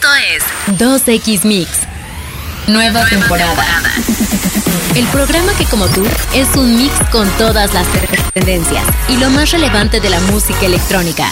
Esto es 2X Mix. Nueva, temporada. El programa que como tú es un mix con todas las tendencias y lo más relevante de la música electrónica.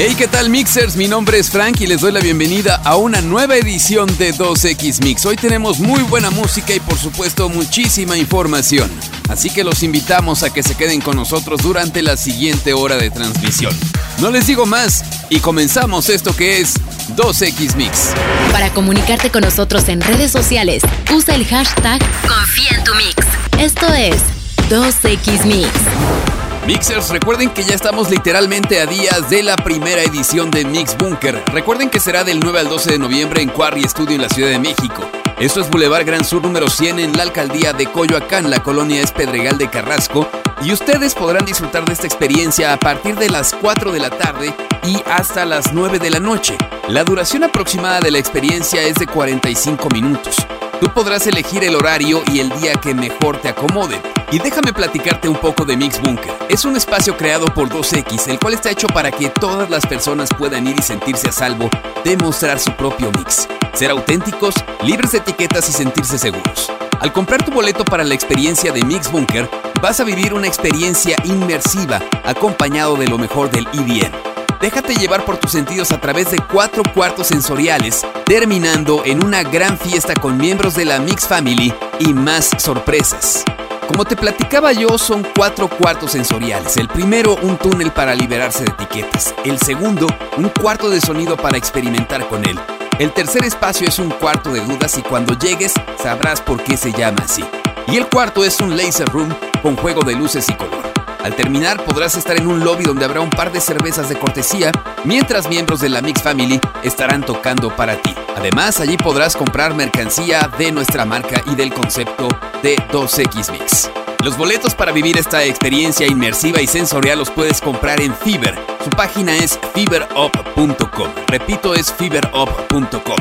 Hey, ¿qué tal mixers? Mi nombre es Frank y les doy la bienvenida a una nueva edición de 2X Mix. Hoy tenemos muy buena música y por supuesto muchísima información. Así que los invitamos a que se queden con nosotros durante la siguiente hora de transmisión. No les digo más y comenzamos esto que es 2X Mix. Para comunicarte con nosotros en redes sociales, usa el hashtag Confía en tu Mix. Esto es 2X Mix. Mixers, recuerden que ya estamos literalmente a días de la primera edición de Mix Bunker. Recuerden que será del 9 al 12 de noviembre en Quarry Studio en la Ciudad de México. Esto es Boulevard Gran Sur número 100 en la alcaldía de Coyoacán, la colonia es Pedregal de Carrasco, y ustedes podrán disfrutar de esta experiencia a partir de las 4 de la tarde y hasta las 9 de la noche. La duración aproximada de la experiencia es de 45 minutos. Tú podrás elegir el horario y el día que mejor te acomode. Y déjame platicarte un poco de Mix Bunker. Es un espacio creado por 2X, el cual está hecho para que todas las personas puedan ir y sentirse a salvo de mostrar su propio mix. Ser auténticos, libres de etiquetas y sentirse seguros. Al comprar tu boleto para la experiencia de Mix Bunker, vas a vivir una experiencia inmersiva acompañado de lo mejor del EDM. Déjate llevar por tus sentidos a través de cuatro cuartos sensoriales, terminando en una gran fiesta con miembros de la Mix Family y más sorpresas. Como te platicaba yo, son cuatro cuartos sensoriales. El primero, un túnel para liberarse de etiquetas. El segundo, un cuarto de sonido para experimentar con él. El tercer espacio es un cuarto de dudas y cuando llegues sabrás por qué se llama así. Y el cuarto es un laser room con juego de luces y color. Al terminar podrás estar en un lobby donde habrá un par de cervezas de cortesía, mientras miembros de la Mix Family estarán tocando para ti. Además, allí podrás comprar mercancía de nuestra marca y del concepto de 2X Mix. Los boletos para vivir esta experiencia inmersiva y sensorial los puedes comprar en Fiverr. Su página es fiberup.com. Repito, es fiberup.com.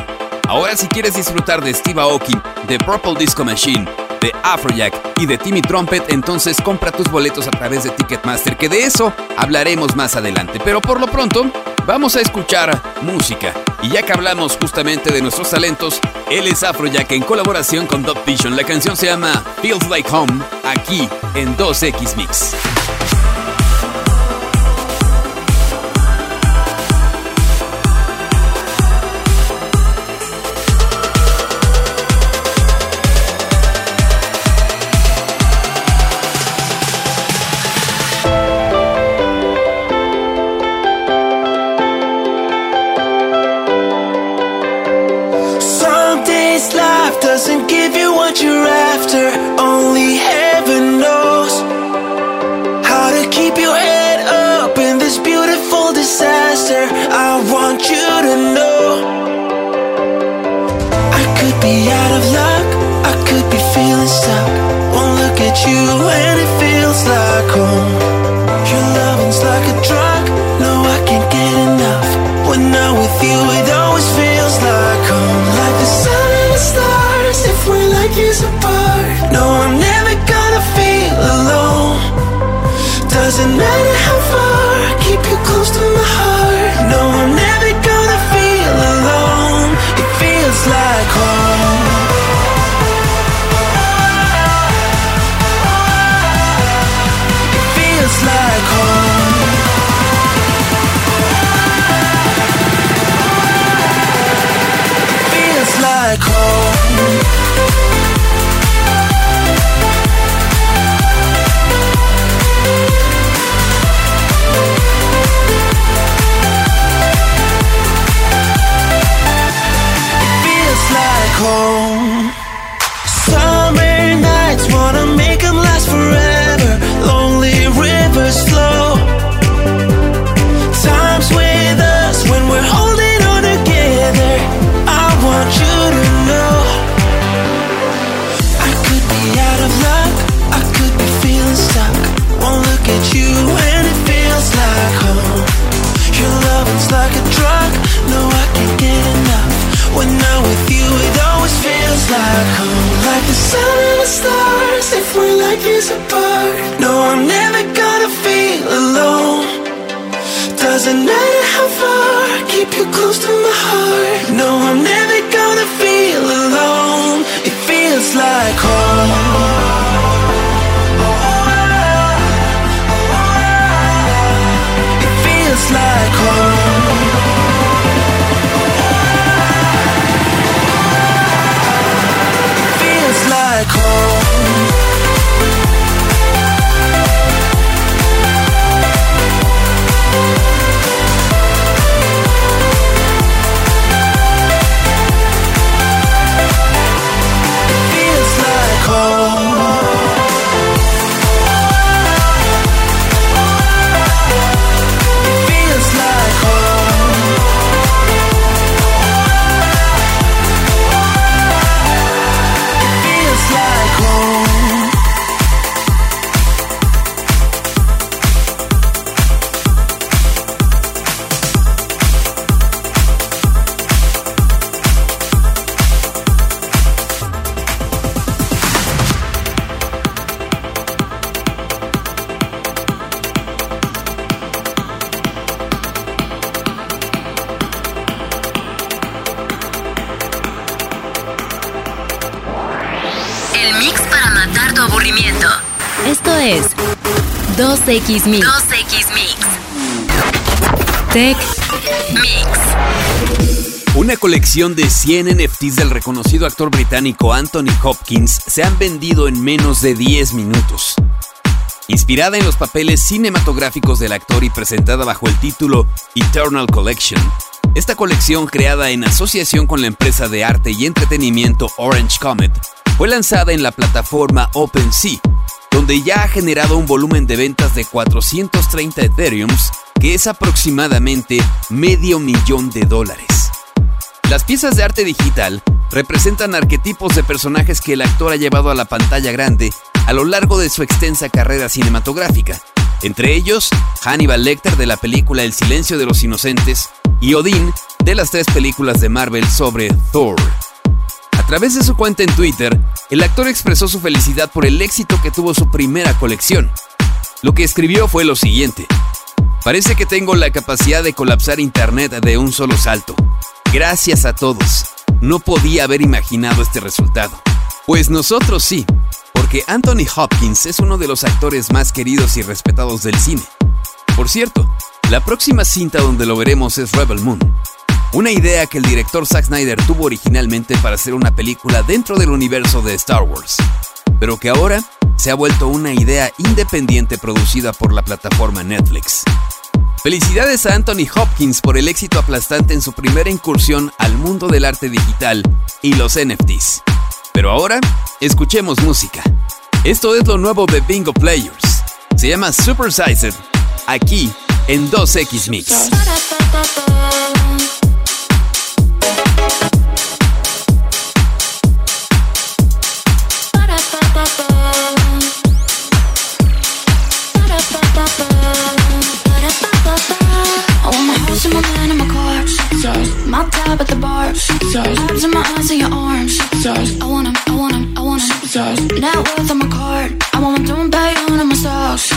Ahora si quieres disfrutar de Steve Aoki, de Purple Disco Machine, de Afrojack y de Timmy Trumpet, entonces compra tus boletos a través de Ticketmaster, que de eso hablaremos más adelante. Pero por lo pronto, vamos a escuchar música. Y ya que hablamos justamente de nuestros talentos, él es Afrojack en colaboración con Dub Vision. La canción se llama Feels Like Home, aquí en 2X Mix. you and it feels like home. El mix para matar tu aburrimiento. Esto es 2X Mix. 2X Mix. Tech Mix. Una colección de 100 NFTs del reconocido actor británico Anthony Hopkins se han vendido en menos de 10 minutos. Inspirada en los papeles cinematográficos del actor y presentada bajo el título Eternal Collection, esta colección creada en asociación con la empresa de arte y entretenimiento Orange Comet fue lanzada en la plataforma OpenSea, donde ya ha generado un volumen de ventas de 430 Ethereums, que es aproximadamente medio millón de dólares. Las piezas de arte digital representan arquetipos de personajes que el actor ha llevado a la pantalla grande a lo largo de su extensa carrera cinematográfica, entre ellos Hannibal Lecter de la película El silencio de los inocentes y Odín de las tres películas de Marvel sobre Thor. Través de su cuenta en Twitter, el actor expresó su felicidad por el éxito que tuvo su primera colección. Lo que escribió fue lo siguiente. Parece que tengo la capacidad de colapsar Internet de un solo salto. Gracias a todos. No podía haber imaginado este resultado. Pues nosotros sí, porque Anthony Hopkins es uno de los actores más queridos y respetados del cine. Por cierto, la próxima cinta donde lo veremos es Rebel Moon, una idea que el director Zack Snyder tuvo originalmente para hacer una película dentro del universo de Star Wars, pero que ahora se ha vuelto una idea independiente producida por la plataforma Netflix. Felicidades a Anthony Hopkins por el éxito aplastante en su primera incursión al mundo del arte digital y los NFTs. Pero ahora, escuchemos música. Esto es lo nuevo de Bingo Players. Se llama Super Sized, aquí en 2X Mix. Arms. I want 'em, I want 'em, I want 'em. Net worth on my card. I want my doing pay on my stocks.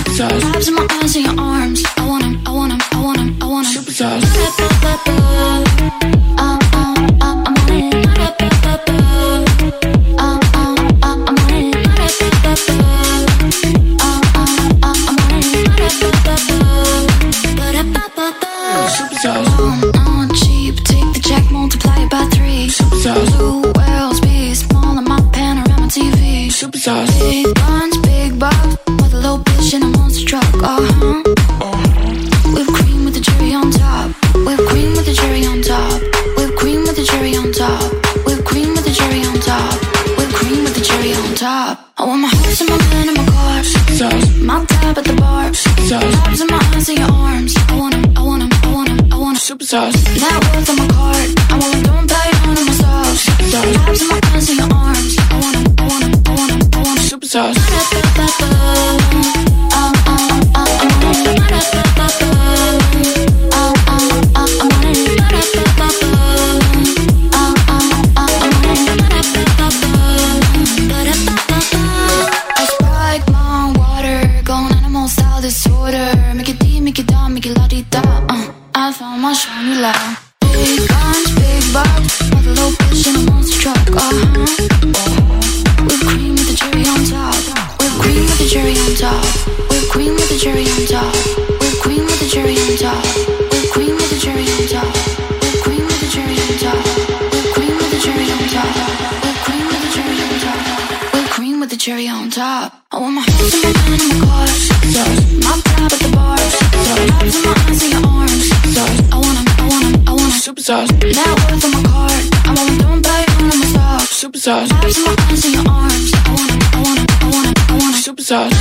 Abs in my eyes and your arms. I want 'em, I want 'em, I want 'em, I want 'em. Superstars. Um, superstar. superstar.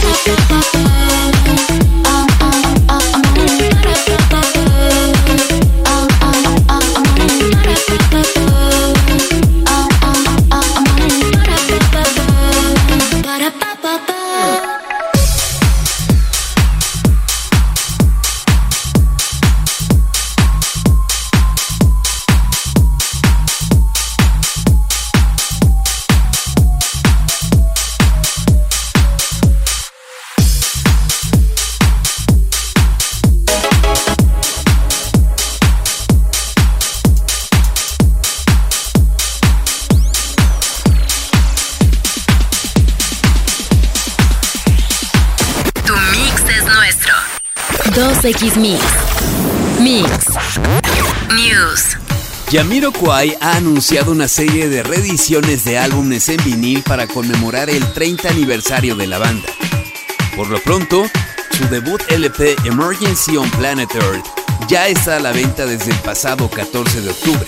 2X Mix. Mix. News. Kwai ha anunciado una serie de reediciones de álbumes en vinil para conmemorar el 30 aniversario de la banda. Por lo pronto, su debut LP Emergency on Planet Earth ya está a la venta desde el pasado 14 de octubre.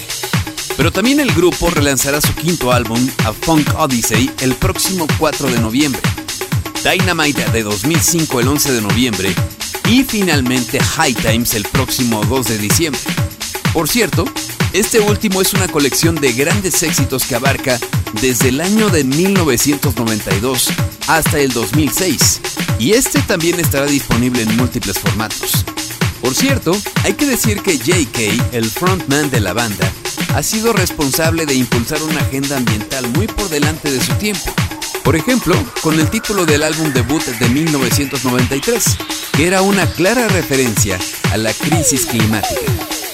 Pero también el grupo relanzará su quinto álbum, A Funk Odyssey, el próximo 4 de noviembre. Dynamite de 2005 el 11 de noviembre y finalmente High Times el próximo 2 de diciembre. Por cierto, este último es una colección de grandes éxitos que abarca desde el año de 1992 hasta el 2006 y este también estará disponible en múltiples formatos. Por cierto, hay que decir que JK, el frontman de la banda, ha sido responsable de impulsar una agenda ambiental muy por delante de su tiempo. Por ejemplo, con el título del álbum debut de 1993, que era una clara referencia a la crisis climática.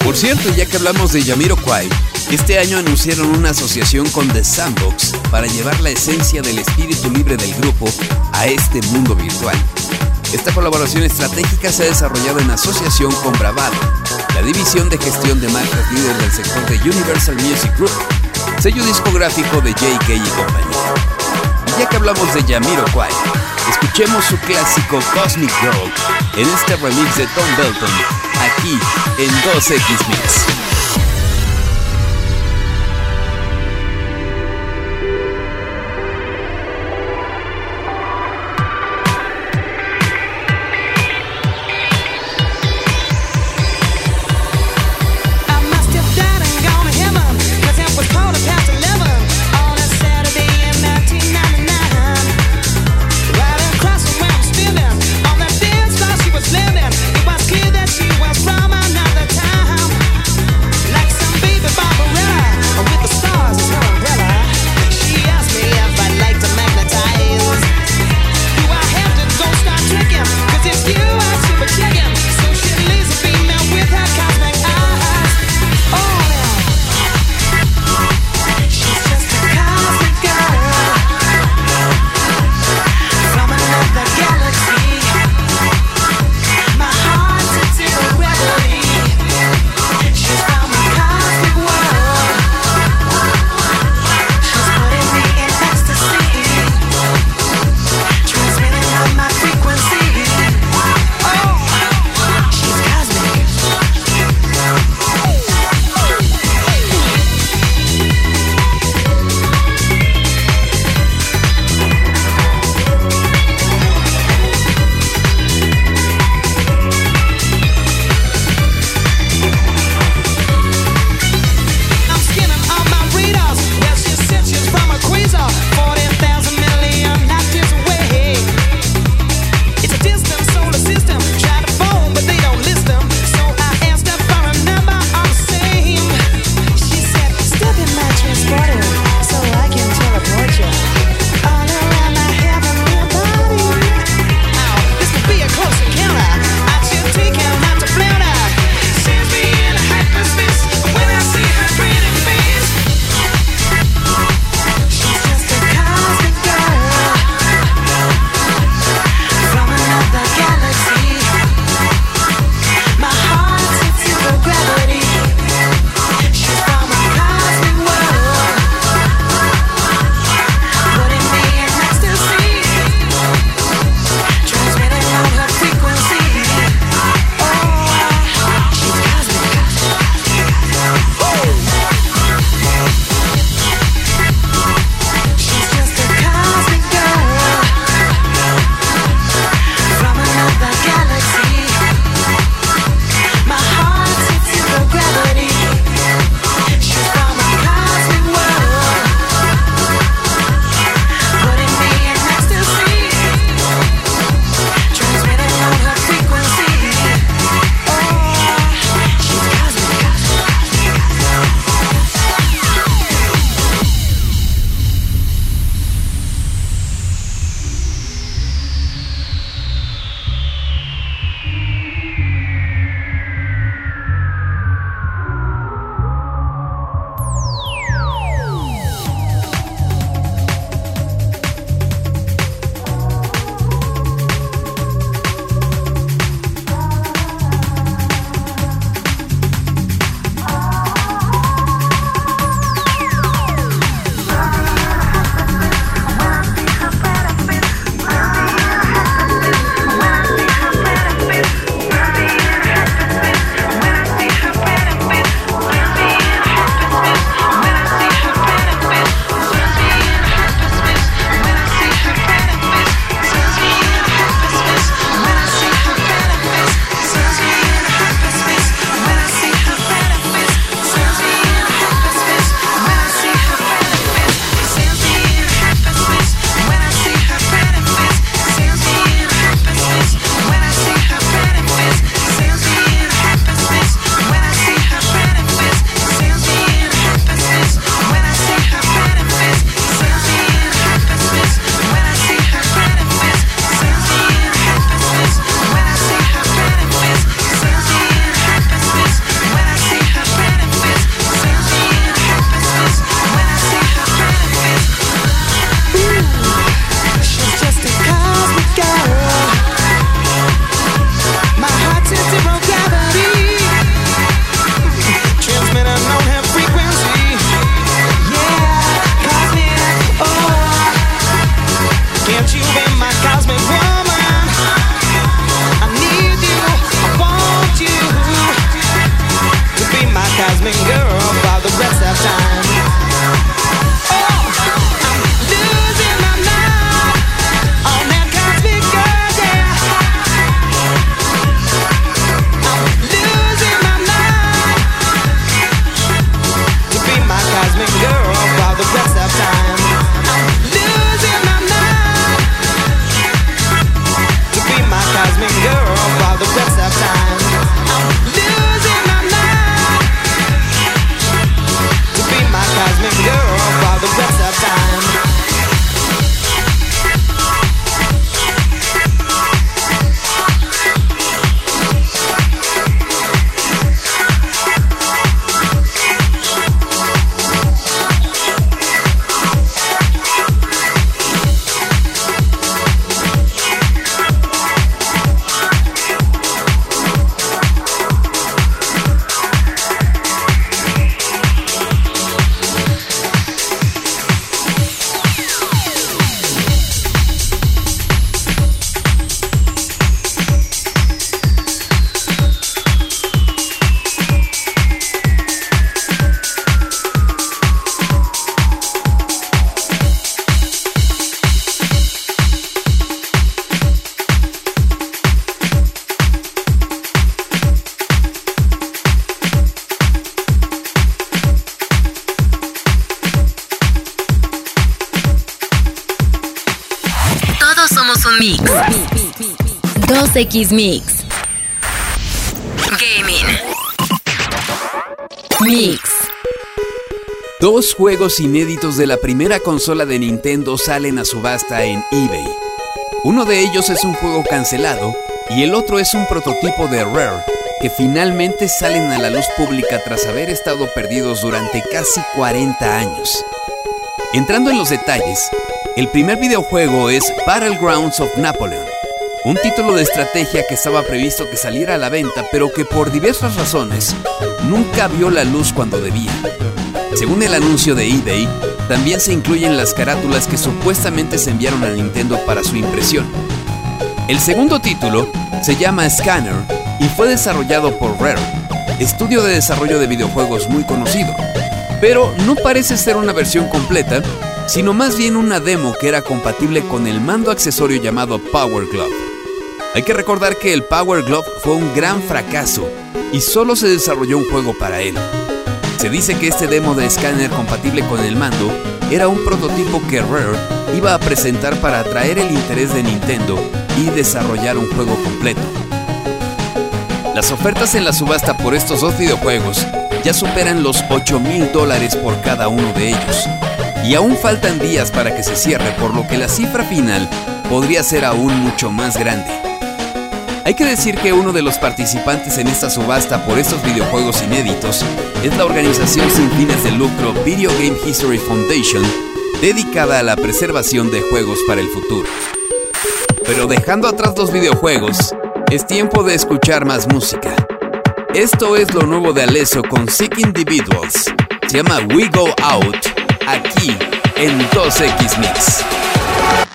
Por cierto, ya que hablamos de Kwai, este año anunciaron una asociación con The Sandbox para llevar la esencia del espíritu libre del grupo a este mundo virtual. Esta colaboración estratégica se ha desarrollado en asociación con Bravado, la división de gestión de marcas líder del sector de Universal Music Group, sello discográfico de JK y compañía. Ya que hablamos de Kwai, escuchemos su clásico Cosmic Girl en este remix de Tom Belton, aquí en 2X Mix. Mix. 2X Mix. Gaming. Mix. Dos juegos inéditos de la primera consola de Nintendo salen a subasta en eBay. Uno de ellos es un juego cancelado y el otro es un prototipo de Rare que finalmente salen a la luz pública tras haber estado perdidos durante casi 40 años. Entrando en los detalles, el primer videojuego es Battlegrounds of Napoleon, un título de estrategia que estaba previsto que saliera a la venta, pero que por diversas razones nunca vio la luz cuando debía. Según el anuncio de eBay, también se incluyen las carátulas que supuestamente se enviaron a Nintendo para su impresión. El segundo título se llama Scanner y fue desarrollado por Rare, estudio de desarrollo de videojuegos muy conocido. Pero no parece ser una versión completa, sino más bien una demo que era compatible con el mando accesorio llamado Power Glove. Hay que recordar que el Power Glove fue un gran fracaso y solo se desarrolló un juego para él. Se dice que este demo de escáner compatible con el mando era un prototipo que Rare iba a presentar para atraer el interés de Nintendo y desarrollar un juego completo. Las ofertas en la subasta por estos dos videojuegos ya superan los 8 mil dólares por cada uno de ellos. Y aún faltan días para que se cierre, por lo que la cifra final podría ser aún mucho más grande. Hay que decir que uno de los participantes en esta subasta por estos videojuegos inéditos es la organización sin fines de lucro Video Game History Foundation, dedicada a la preservación de juegos para el futuro. Pero dejando atrás los videojuegos, es tiempo de escuchar más música. Esto es lo nuevo de Alesso con Sick Individuals. Se llama We Go Out, aquí en 2X Mix.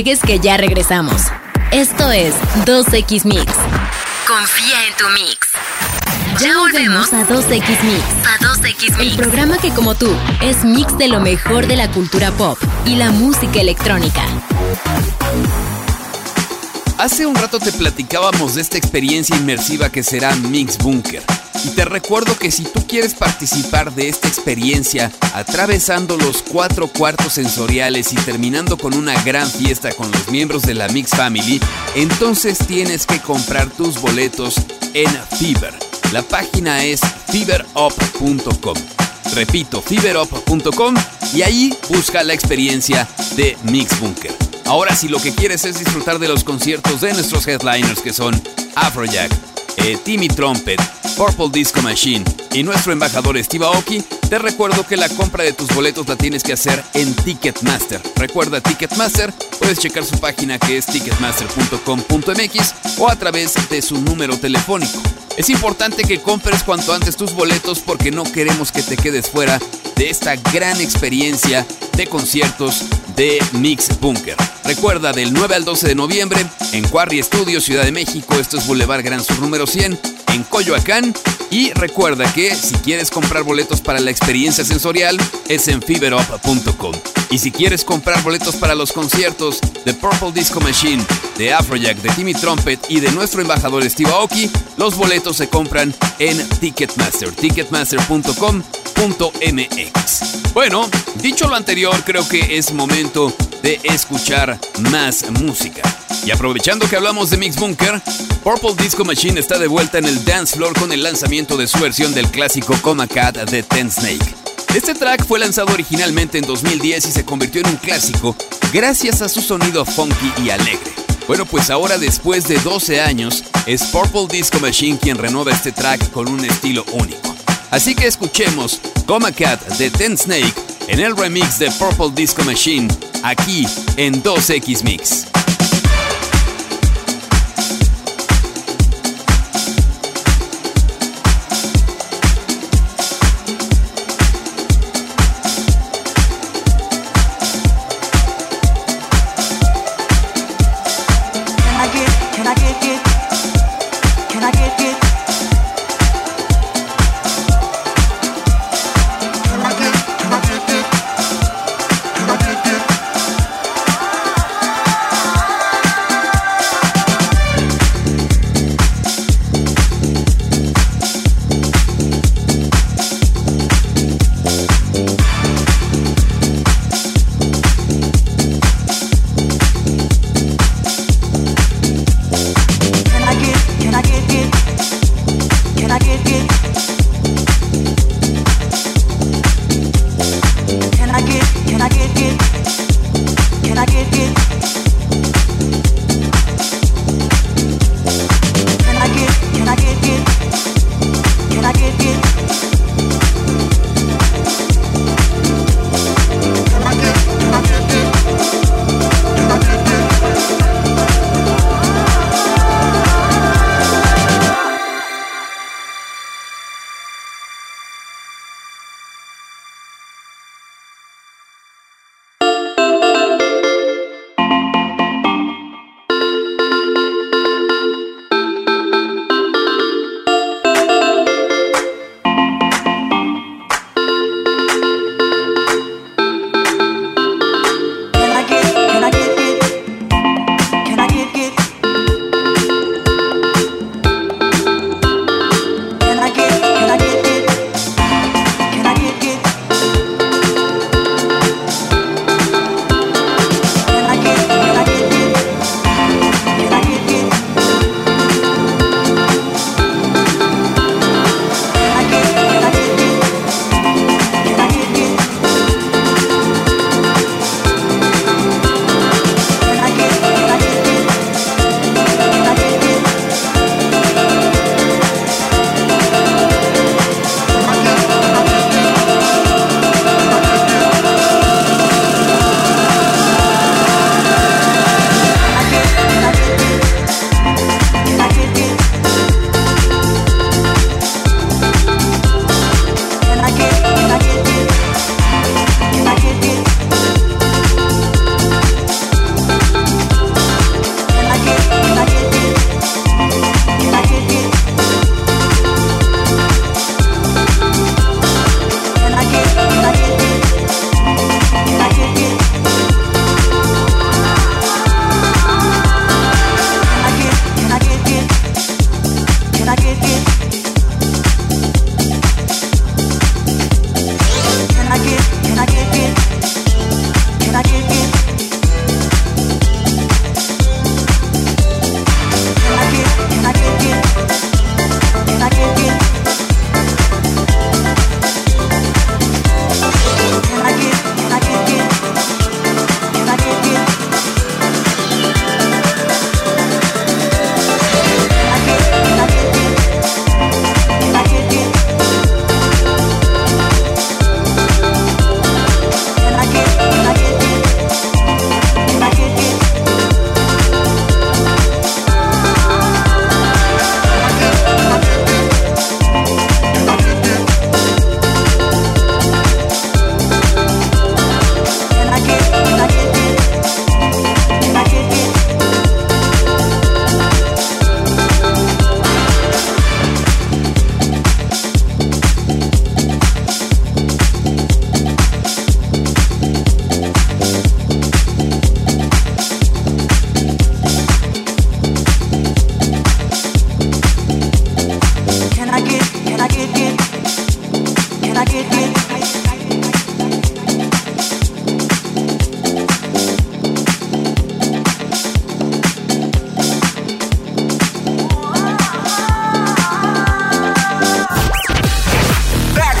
Despegues que ya regresamos. Esto es 2X Mix. Confía en tu mix. Ya volvemos a 2X Mix. A 2X Mix. El programa que como tú es mix de lo mejor de la cultura pop y la música electrónica. Hace un rato te platicábamos de esta experiencia inmersiva que será Mix Bunker. Y te recuerdo que si tú quieres participar de esta experiencia, atravesando los cuatro cuartos sensoriales y terminando con una gran fiesta con los miembros de la Mix Family, entonces tienes que comprar tus boletos en Fever. La página es feverup.com. Repito, feverup.com y ahí busca la experiencia de Mix Bunker. Ahora si lo que quieres es disfrutar de los conciertos de nuestros headliners que son Afrojack, eh, Timmy Trumpet, Purple Disco Machine y nuestro embajador Steve Aoki, te recuerdo que la compra de tus boletos la tienes que hacer en Ticketmaster. Recuerda Ticketmaster, puedes checar su página que es ticketmaster.com.mx o a través de su número telefónico. Es importante que compres cuanto antes tus boletos porque no queremos que te quedes fuera de esta gran experiencia de conciertos de Mix Bunker. Recuerda, del 9 al 12 de noviembre, en Quarry Studio, Ciudad de México, esto es Boulevard Gran Sur número 100, en Coyoacán. Y recuerda que si quieres comprar boletos para la experiencia sensorial, es en fiberup.com. Y si quieres comprar boletos para los conciertos de Purple Disco Machine, de Afrojack, de Timmy Trumpet y de nuestro embajador Steve Aoki, los boletos se compran en Ticketmaster, ticketmaster.com.mx. Bueno, dicho lo anterior, creo que es momento de escuchar más música. Y aprovechando que hablamos de Mix Bunker, Purple Disco Machine está de vuelta en el dance floor con el lanzamiento de su versión del clásico Coma Cat de Ten Snake. Este track fue lanzado originalmente en 2010 y se convirtió en un clásico gracias a su sonido funky y alegre. Bueno, pues ahora después de 12 años, es Purple Disco Machine quien renueva este track con un estilo único. Así que escuchemos Coma Cat de Ten Snake en el remix de Purple Disco Machine, aquí en 2X Mix.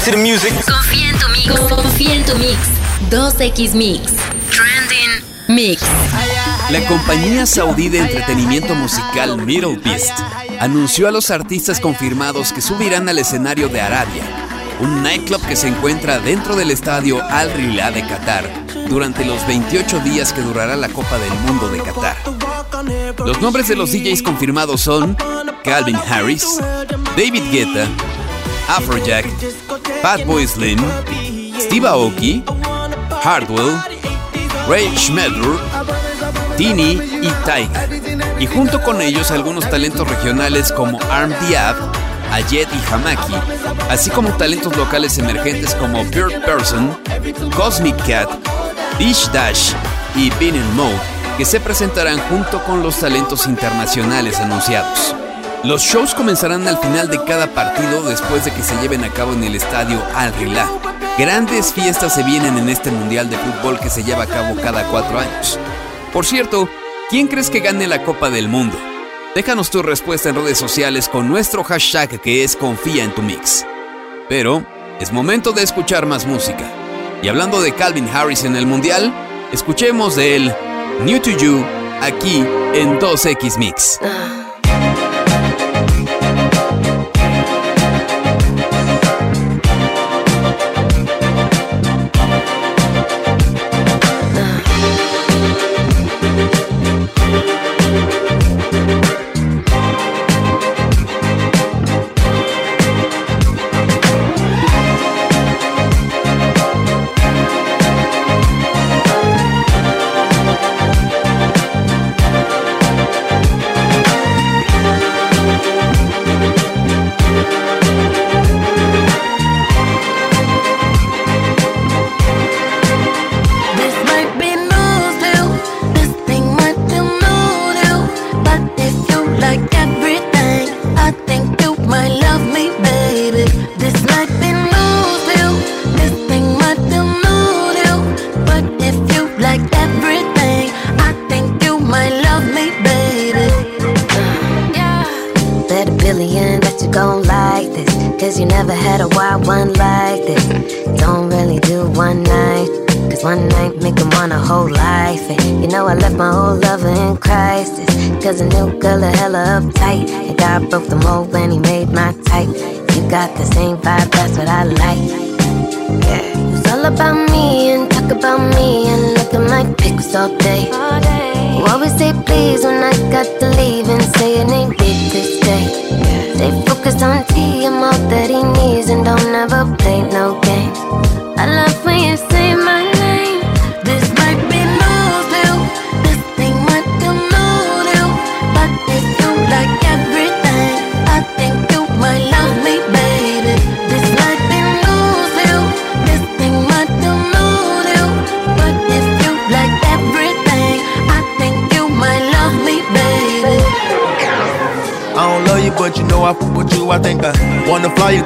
To the music. Confía en tu mix. Confía en tu mix. 2X Mix. Trending Mix. La compañía saudí de entretenimiento musical Middle Beast anunció a los artistas confirmados que subirán al escenario de Arabia, un nightclub que se encuentra dentro del estadio Al Rila de Qatar durante los 28 días que durará la Copa del Mundo de Qatar. Los nombres de los DJs confirmados son Calvin Harris, David Guetta, Afrojack, Fatboy Slim, Steve Aoki, Hardwell, Ray Schmeder, Tini y Tyga. Y junto con ellos algunos talentos regionales como Arm Diab, Ayed y Hamaki, así como talentos locales emergentes como Bird Person, Cosmic Cat, Dish Dash y Bean Mo, que se presentarán junto con los talentos internacionales anunciados. Los shows comenzarán al final de cada partido después de que se lleven a cabo en el estadio Al Rila. Grandes fiestas se vienen en este Mundial de Fútbol que se lleva a cabo cada cuatro años. Por cierto, ¿quién crees que gane la Copa del Mundo? Déjanos tu respuesta en redes sociales con nuestro hashtag que es Confía en tu Mix. Pero es momento de escuchar más música. Y hablando de Calvin Harris en el Mundial, escuchemos de él New to You aquí en 2X Mix.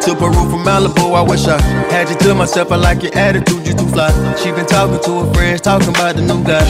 To Peru Malibu. I wish I had you to myself. I like your attitude, you too fly. She been talking to her friends, talking about the new guy.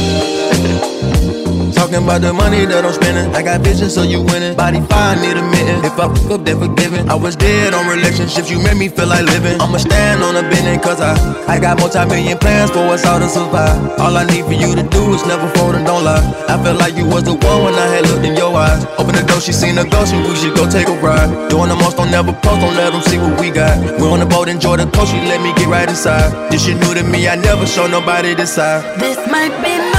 Talking about the money that I'm spending. I got vision, so you winning. Body fine, need a minute. If I fuck up, then forgiven. I was dead on relationships, you made me feel like living. I'ma stand on a bending, cause I, I got multi-million plans for us all to survive. All I need for you to do is never fold and don't lie. I felt like you was the one when I had looked in your eyes. Open the door, she seen a ghost, and we should go take a ride. Doing the most, don't never post, don't let them see what we got. We on the boat, enjoy the coast, she let me get right inside. This shit new to me, I never show nobody this side. This might be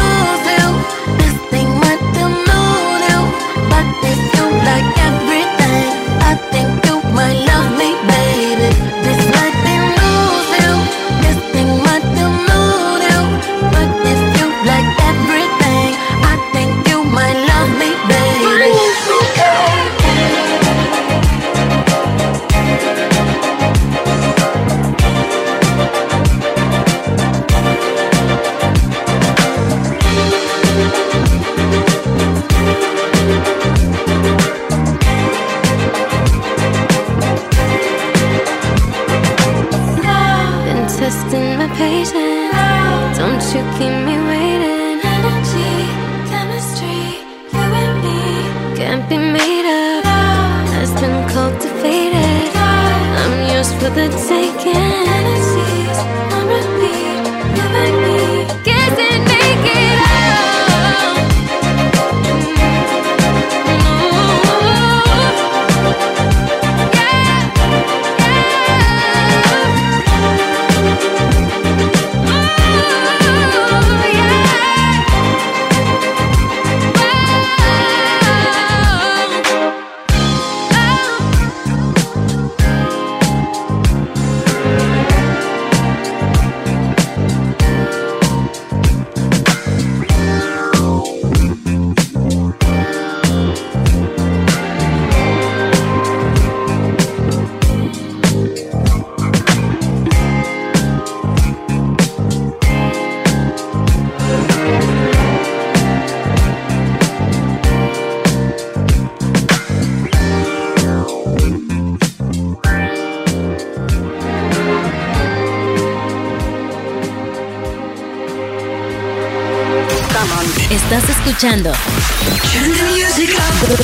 escuchando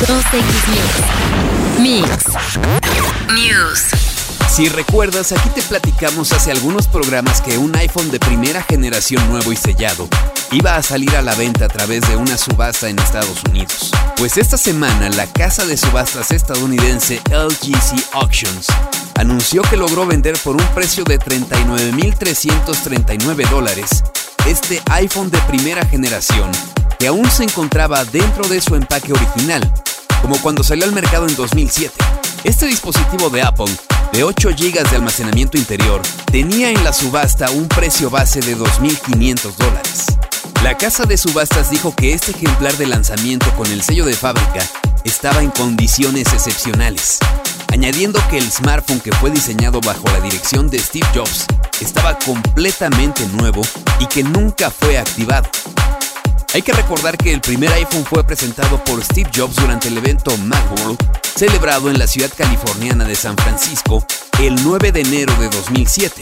2X Mix. Mix. News. Si recuerdas, aquí te platicamos hace algunos programas que un iPhone de primera generación nuevo y sellado iba a salir a la venta a través de una subasta en Estados Unidos. Pues esta semana la casa de subastas estadounidense LGC Auctions anunció que logró vender por un precio de 39.339 dólares este iPhone de primera generación que aún se encontraba dentro de su empaque original, como cuando salió al mercado en 2007. Este dispositivo de Apple, de 8 GB de almacenamiento interior, tenía en la subasta un precio base de 2.500 dólares. La casa de subastas dijo que este ejemplar de lanzamiento con el sello de fábrica estaba en condiciones excepcionales, añadiendo que el smartphone que fue diseñado bajo la dirección de Steve Jobs estaba completamente nuevo y que nunca fue activado. Hay que recordar que el primer iPhone fue presentado por Steve Jobs durante el evento Macworld, celebrado en la ciudad californiana de San Francisco el 9 de enero de 2007,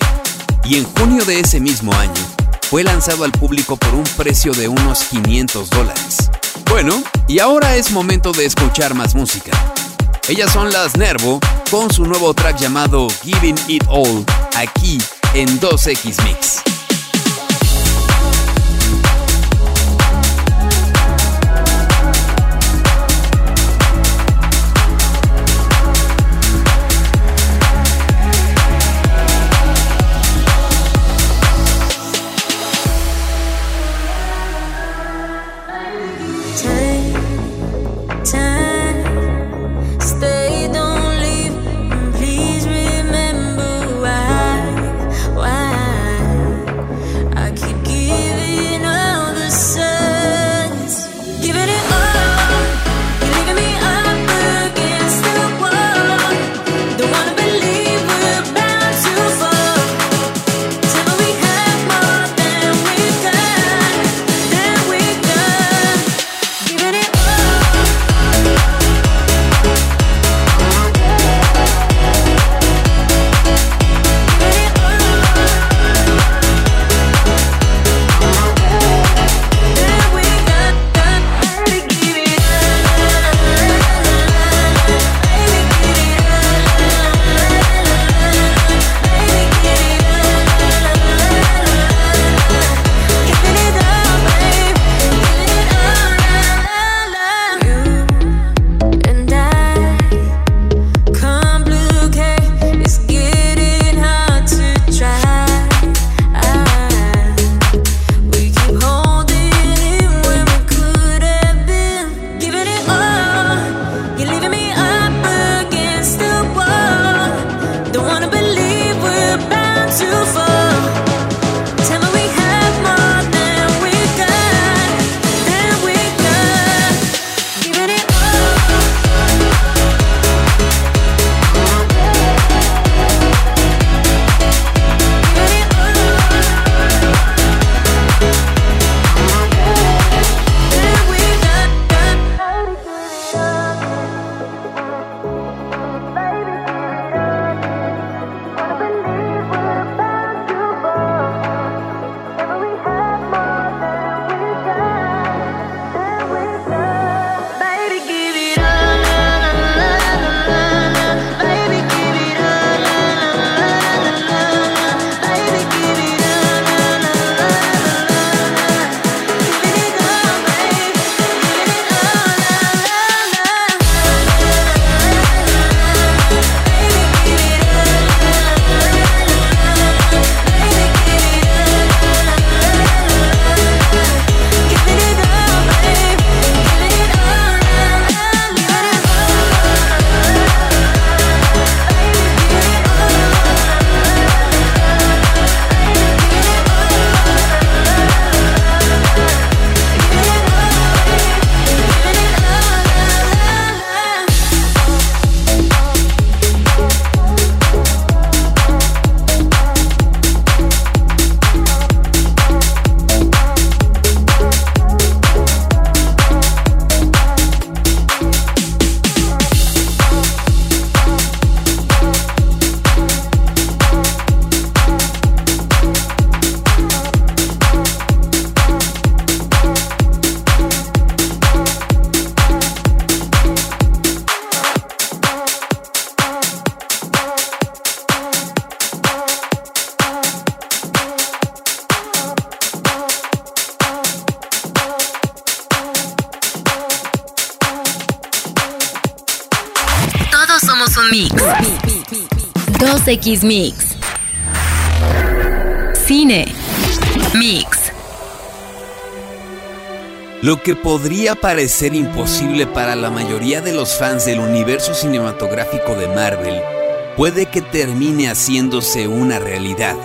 y en junio de ese mismo año fue lanzado al público por un precio de unos 500 dólares. Bueno, y ahora es momento de escuchar más música. Ellas son las Nervo con su nuevo track llamado Giving It All, aquí en 2X Mix. 2X Mix. Cine. Mix. Lo que podría parecer imposible para la mayoría de los fans del universo cinematográfico de Marvel puede que termine haciéndose una realidad.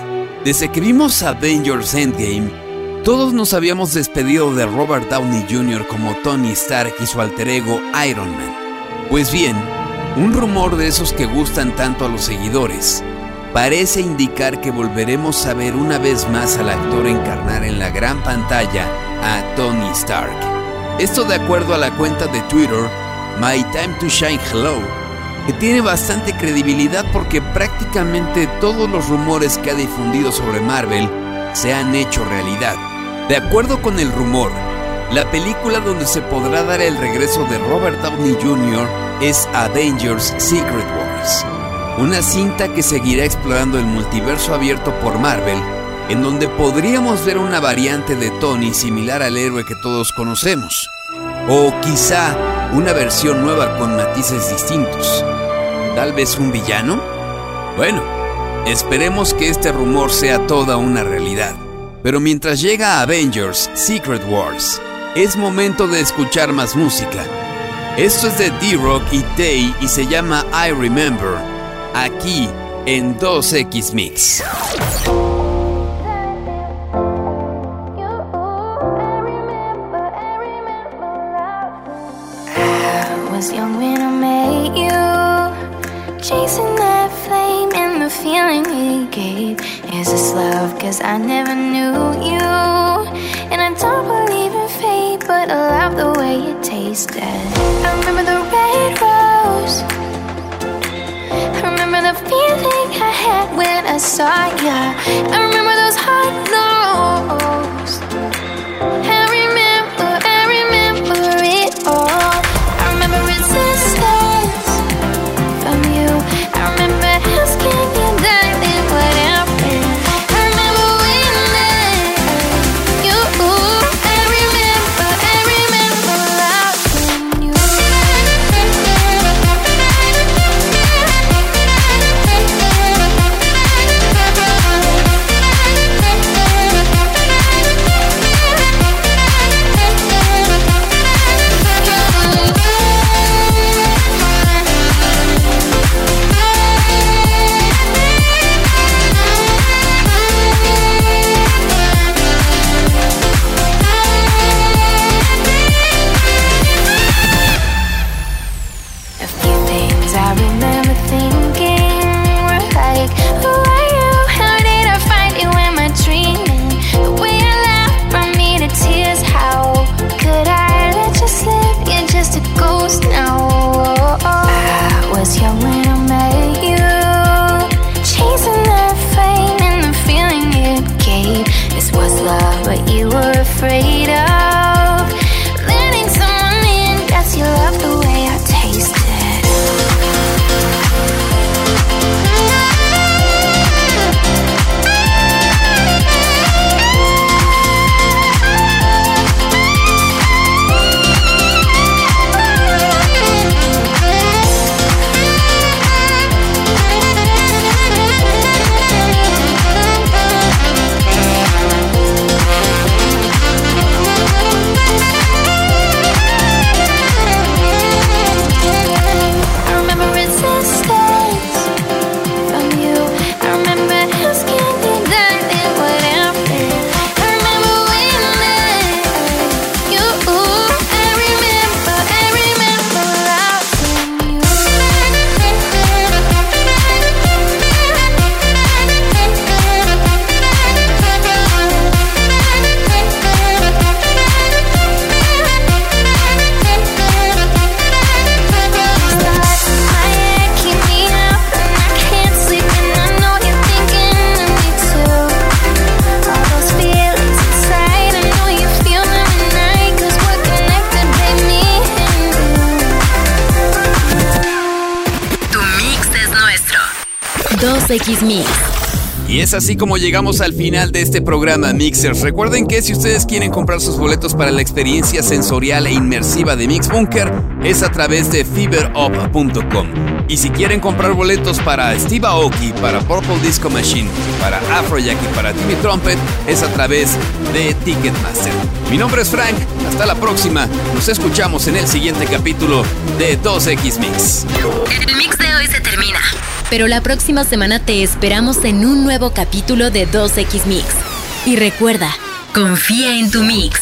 Desde que vimos Avengers Endgame, todos nos habíamos despedido de Robert Downey Jr. como Tony Stark y su alter ego Iron Man. Pues bien, un rumor de esos que gustan tanto a los seguidores parece indicar que volveremos a ver una vez más al actor encarnar en la gran pantalla a Tony Stark. Esto de acuerdo a la cuenta de Twitter My Time to Shine Hello, que tiene bastante credibilidad porque prácticamente todos los rumores que ha difundido sobre Marvel se han hecho realidad. De acuerdo con el rumor, la película donde se podrá dar el regreso de Robert Downey Jr. es Avengers Secret Wars, una cinta que seguirá explorando el multiverso abierto por Marvel, en donde podríamos ver una variante de Tony similar al héroe que todos conocemos, o quizá una versión nueva con matices distintos. ¿Tal vez un villano? Bueno, esperemos que este rumor sea toda una realidad. Pero mientras llega Avengers Secret Wars, es momento de escuchar más música. Esto es de D-Rock y Tay y se llama I Remember, aquí en 2X Mix. was young when I met you. Chasing that flame and the feeling it gave. Is this love? Cause I never knew you. And I don't believe but I love the way it tasted. I remember the red rose. I remember the feeling I had when I saw ya. I remember those hot lows. Así como llegamos al final de este programa Mixers. Recuerden que si ustedes quieren comprar sus boletos para la experiencia sensorial e inmersiva de Mix Bunker, es a través de fiberup.com. Y si quieren comprar boletos para Steve Aoki, para Purple Disco Machine, para Afrojack y para Timmy Trumpet, es a través de Ticketmaster. Mi nombre es Frank, hasta la próxima. Nos escuchamos en el siguiente capítulo de 2X Mix. El mix de hoy se termina. Pero la próxima semana te esperamos en un nuevo capítulo de 2X Mix. Y recuerda, confía en tu mix.